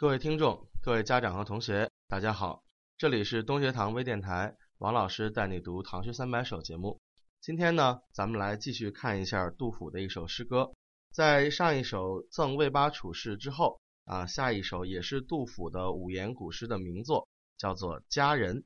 各位听众、各位家长和同学，大家好，这里是东学堂微电台，王老师带你读《唐诗三百首》节目。今天呢，咱们来继续看一下杜甫的一首诗歌。在上一首《赠魏八处士》之后啊，下一首也是杜甫的五言古诗的名作，叫做《佳人》。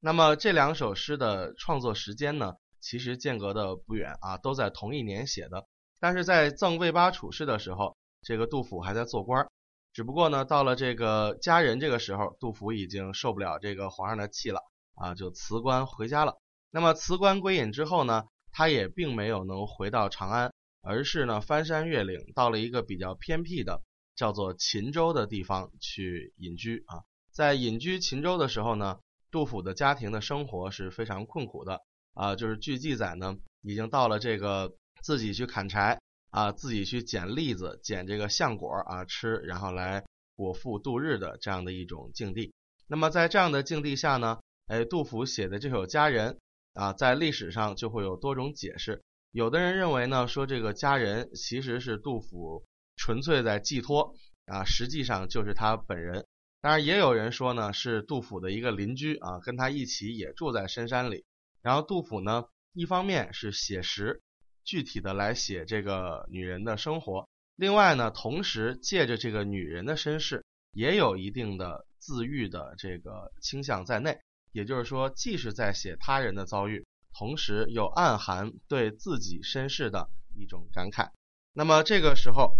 那么这两首诗的创作时间呢，其实间隔的不远啊，都在同一年写的。但是在赠魏八处士的时候，这个杜甫还在做官儿。只不过呢，到了这个佳人这个时候，杜甫已经受不了这个皇上的气了啊，就辞官回家了。那么辞官归隐之后呢，他也并没有能回到长安，而是呢翻山越岭，到了一个比较偏僻的叫做秦州的地方去隐居啊。在隐居秦州的时候呢，杜甫的家庭的生活是非常困苦的啊，就是据记载呢，已经到了这个自己去砍柴。啊，自己去捡栗子、捡这个橡果啊吃，然后来果腹度日的这样的一种境地。那么在这样的境地下呢，哎，杜甫写的这首《佳人》啊，在历史上就会有多种解释。有的人认为呢，说这个佳人其实是杜甫纯粹在寄托啊，实际上就是他本人。当然，也有人说呢，是杜甫的一个邻居啊，跟他一起也住在深山里。然后杜甫呢，一方面是写实。具体的来写这个女人的生活，另外呢，同时借着这个女人的身世，也有一定的自愈的这个倾向在内。也就是说，既是在写他人的遭遇，同时又暗含对自己身世的一种感慨。那么这个时候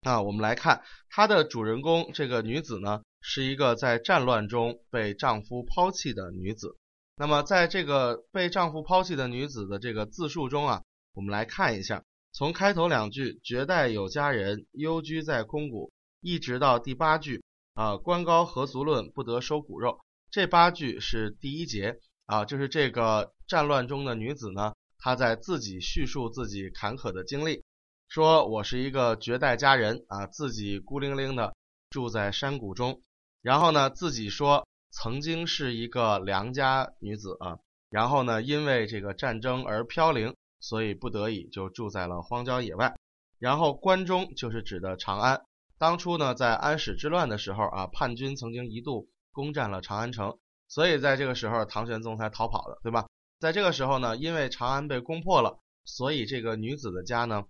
啊，我们来看他的主人公这个女子呢，是一个在战乱中被丈夫抛弃的女子。那么在这个被丈夫抛弃的女子的这个自述中啊。我们来看一下，从开头两句“绝代有佳人，幽居在空谷”，一直到第八句啊“官高何足论，不得收骨肉”。这八句是第一节啊，就是这个战乱中的女子呢，她在自己叙述自己坎坷的经历，说我是一个绝代佳人啊，自己孤零零的住在山谷中，然后呢，自己说曾经是一个良家女子啊，然后呢，因为这个战争而飘零。所以不得已就住在了荒郊野外，然后关中就是指的长安。当初呢，在安史之乱的时候啊，叛军曾经一度攻占了长安城，所以在这个时候唐玄宗才逃跑的，对吧？在这个时候呢，因为长安被攻破了，所以这个女子的家呢，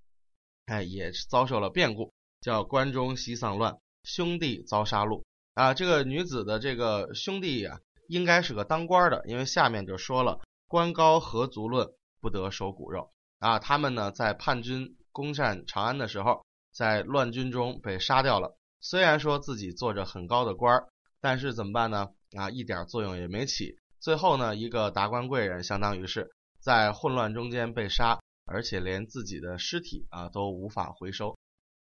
哎，也遭受了变故，叫关中西丧乱，兄弟遭杀戮啊。这个女子的这个兄弟呀，应该是个当官的，因为下面就说了“官高何足论”。不得收骨肉啊！他们呢，在叛军攻占长安的时候，在乱军中被杀掉了。虽然说自己做着很高的官儿，但是怎么办呢？啊，一点作用也没起。最后呢，一个达官贵人，相当于是在混乱中间被杀，而且连自己的尸体啊都无法回收。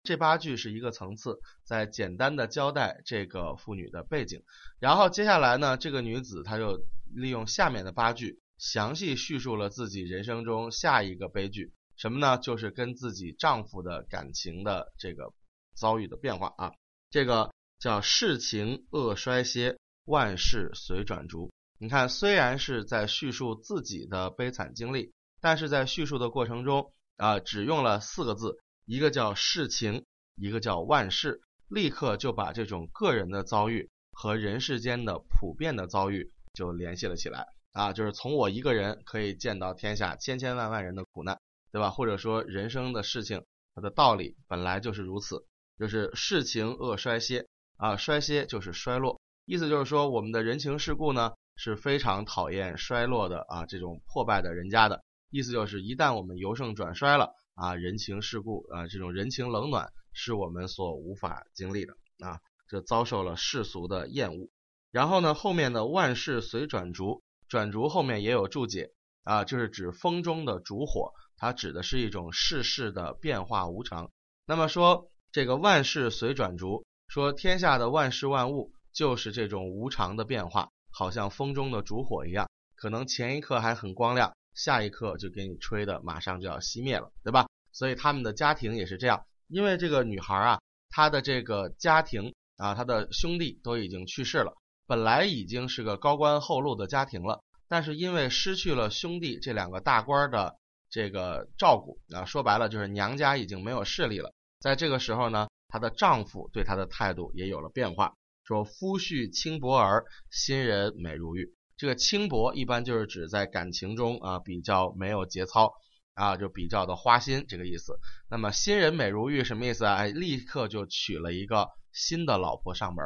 这八句是一个层次，在简单的交代这个妇女的背景。然后接下来呢，这个女子她就利用下面的八句。详细叙述了自己人生中下一个悲剧，什么呢？就是跟自己丈夫的感情的这个遭遇的变化啊。这个叫世情恶衰歇，万事随转逐。你看，虽然是在叙述自己的悲惨经历，但是在叙述的过程中啊，只用了四个字，一个叫世情，一个叫万事，立刻就把这种个人的遭遇和人世间的普遍的遭遇就联系了起来。啊，就是从我一个人可以见到天下千千万万人的苦难，对吧？或者说人生的事情，它的道理本来就是如此，就是世情恶衰歇啊，衰歇就是衰落，意思就是说我们的人情世故呢是非常讨厌衰落的啊，这种破败的人家的意思就是一旦我们由盛转衰了啊，人情世故啊，这种人情冷暖是我们所无法经历的啊，这遭受了世俗的厌恶。然后呢，后面的万事随转逐。转烛后面也有注解啊，就是指风中的烛火，它指的是一种世事的变化无常。那么说这个万事随转烛，说天下的万事万物就是这种无常的变化，好像风中的烛火一样，可能前一刻还很光亮，下一刻就给你吹的马上就要熄灭了，对吧？所以他们的家庭也是这样，因为这个女孩啊，她的这个家庭啊，她的兄弟都已经去世了。本来已经是个高官厚禄的家庭了，但是因为失去了兄弟这两个大官的这个照顾啊，说白了就是娘家已经没有势力了。在这个时候呢，她的丈夫对她的态度也有了变化，说夫婿轻薄儿，新人美如玉。这个轻薄一般就是指在感情中啊比较没有节操啊，就比较的花心这个意思。那么新人美如玉什么意思啊？哎，立刻就娶了一个新的老婆上门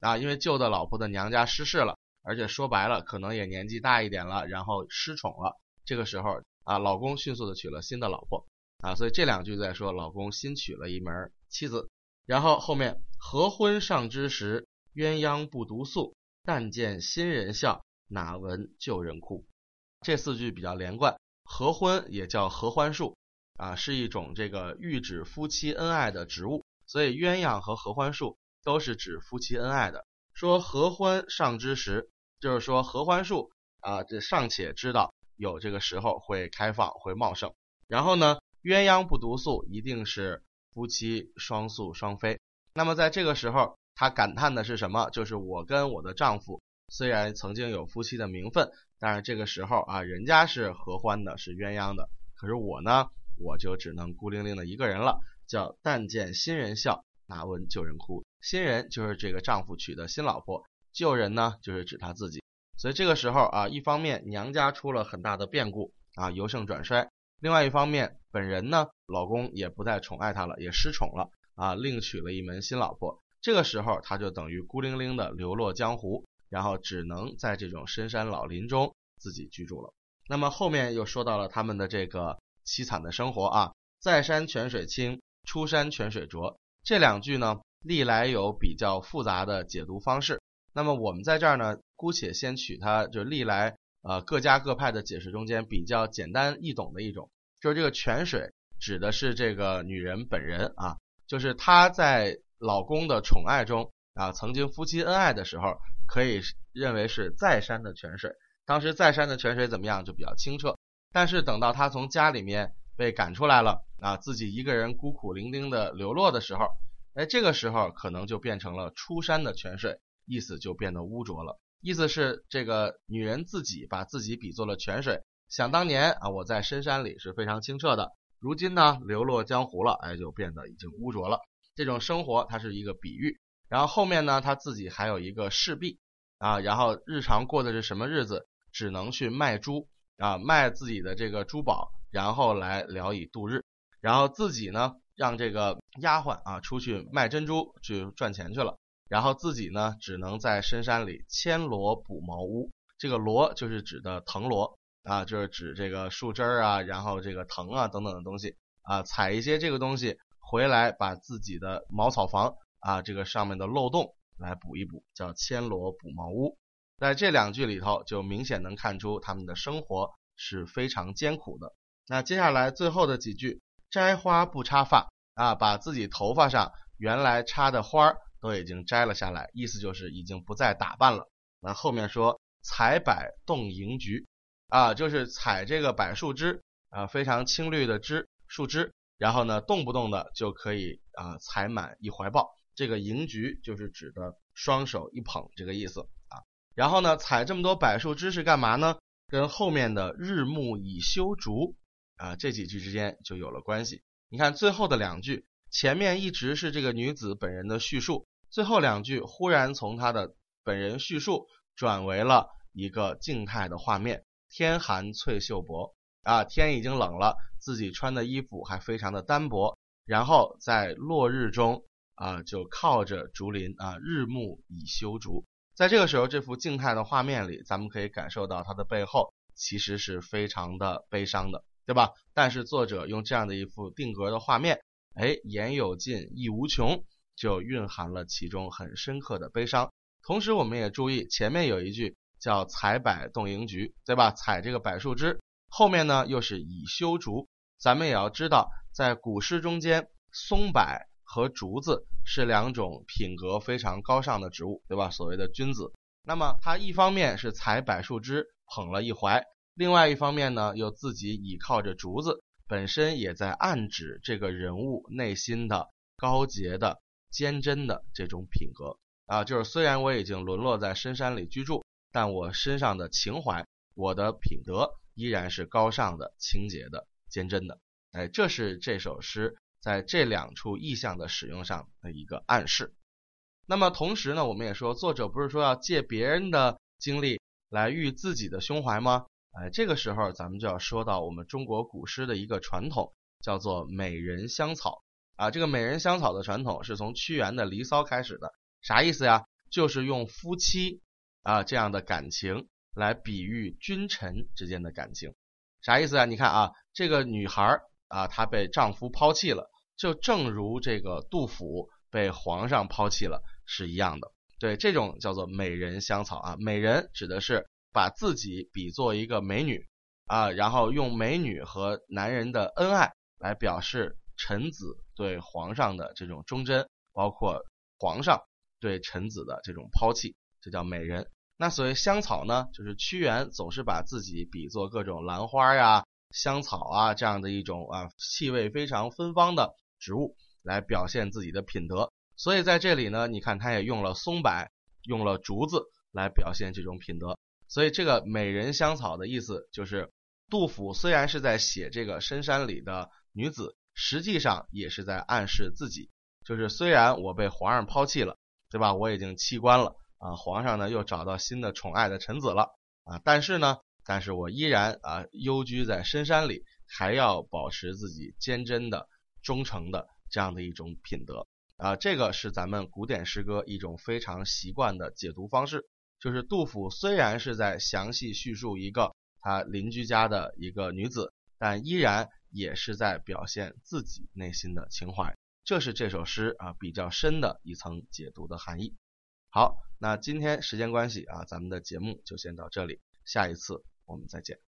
啊，因为旧的老婆的娘家失势了，而且说白了可能也年纪大一点了，然后失宠了。这个时候啊，老公迅速的娶了新的老婆啊，所以这两句在说老公新娶了一门妻子。然后后面合婚上之时，鸳鸯不独宿，但见新人笑。哪闻旧人哭？这四句比较连贯。合欢也叫合欢树啊，是一种这个喻指夫妻恩爱的植物。所以鸳鸯和合欢树都是指夫妻恩爱的。说合欢尚之时，就是说合欢树啊，这尚且知道有这个时候会开放会茂盛。然后呢，鸳鸯不独宿，一定是夫妻双宿双飞。那么在这个时候，他感叹的是什么？就是我跟我的丈夫。虽然曾经有夫妻的名分，但是这个时候啊，人家是合欢的，是鸳鸯的，可是我呢，我就只能孤零零的一个人了。叫但见新人笑，哪闻旧人哭。新人就是这个丈夫娶的新老婆，旧人呢就是指他自己。所以这个时候啊，一方面娘家出了很大的变故啊，由盛转衰；另外一方面，本人呢，老公也不再宠爱她了，也失宠了啊，另娶了一门新老婆。这个时候，他就等于孤零零的流落江湖。然后只能在这种深山老林中自己居住了。那么后面又说到了他们的这个凄惨的生活啊，在山泉水清，出山泉水浊。这两句呢，历来有比较复杂的解读方式。那么我们在这儿呢，姑且先取它就历来呃各家各派的解释中间比较简单易懂的一种，就是这个泉水指的是这个女人本人啊，就是她在老公的宠爱中啊，曾经夫妻恩爱的时候。可以认为是在山的泉水，当时在山的泉水怎么样？就比较清澈。但是等到她从家里面被赶出来了啊，自己一个人孤苦伶仃的流落的时候，哎，这个时候可能就变成了出山的泉水，意思就变得污浊了。意思是这个女人自己把自己比作了泉水，想当年啊，我在深山里是非常清澈的，如今呢，流落江湖了，哎，就变得已经污浊了。这种生活它是一个比喻。然后后面呢，他自己还有一个侍婢啊，然后日常过的是什么日子？只能去卖珠啊，卖自己的这个珠宝，然后来聊以度日。然后自己呢，让这个丫鬟啊出去卖珍珠去赚钱去了。然后自己呢，只能在深山里牵罗补茅屋。这个罗就是指的藤萝啊，就是指这个树枝啊，然后这个藤啊等等的东西啊，采一些这个东西回来，把自己的茅草房。啊，这个上面的漏洞来补一补，叫牵罗补茅屋。在这两句里头，就明显能看出他们的生活是非常艰苦的。那接下来最后的几句，摘花不插发啊，把自己头发上原来插的花儿都已经摘了下来，意思就是已经不再打扮了。那后面说采柏动迎菊啊，就是采这个柏树枝啊，非常青绿的枝树枝，然后呢，动不动的就可以啊采满一怀抱。这个迎菊就是指的双手一捧这个意思啊，然后呢，采这么多柏树枝是干嘛呢？跟后面的日暮以修竹啊这几句之间就有了关系。你看最后的两句，前面一直是这个女子本人的叙述，最后两句忽然从她的本人叙述转为了一个静态的画面。天寒翠袖薄啊，天已经冷了，自己穿的衣服还非常的单薄，然后在落日中。啊，就靠着竹林啊，日暮已修竹。在这个时候，这幅静态的画面里，咱们可以感受到它的背后其实是非常的悲伤的，对吧？但是作者用这样的一幅定格的画面，哎，言有尽意无穷，就蕴含了其中很深刻的悲伤。同时，我们也注意前面有一句叫“采柏动盈菊”，对吧？采这个柏树枝，后面呢又是以修竹。咱们也要知道，在古诗中间，松柏。和竹子是两种品格非常高尚的植物，对吧？所谓的君子。那么他一方面是采柏树枝捧了一怀，另外一方面呢，又自己倚靠着竹子，本身也在暗指这个人物内心的高洁的、坚贞的这种品格啊。就是虽然我已经沦落在深山里居住，但我身上的情怀，我的品德依然是高尚的、清洁的、坚贞的。哎，这是这首诗。在这两处意象的使用上的一个暗示。那么同时呢，我们也说，作者不是说要借别人的经历来喻自己的胸怀吗？哎，这个时候咱们就要说到我们中国古诗的一个传统，叫做美人香草啊。这个美人香草的传统是从屈原的《离骚》开始的，啥意思呀？就是用夫妻啊这样的感情来比喻君臣之间的感情，啥意思啊？你看啊，这个女孩啊，她被丈夫抛弃了，就正如这个杜甫被皇上抛弃了是一样的。对，这种叫做美人香草啊，美人指的是。把自己比作一个美女啊，然后用美女和男人的恩爱来表示臣子对皇上的这种忠贞，包括皇上对臣子的这种抛弃，这叫美人。那所谓香草呢，就是屈原总是把自己比作各种兰花呀、香草啊这样的一种啊气味非常芬芳的植物来表现自己的品德。所以在这里呢，你看他也用了松柏、用了竹子来表现这种品德。所以这个美人香草的意思就是，杜甫虽然是在写这个深山里的女子，实际上也是在暗示自己，就是虽然我被皇上抛弃了，对吧？我已经弃官了啊，皇上呢又找到新的宠爱的臣子了啊，但是呢，但是我依然啊幽居在深山里，还要保持自己坚贞的、忠诚的这样的一种品德啊，这个是咱们古典诗歌一种非常习惯的解读方式。就是杜甫虽然是在详细叙述一个他邻居家的一个女子，但依然也是在表现自己内心的情怀。这是这首诗啊比较深的一层解读的含义。好，那今天时间关系啊，咱们的节目就先到这里，下一次我们再见。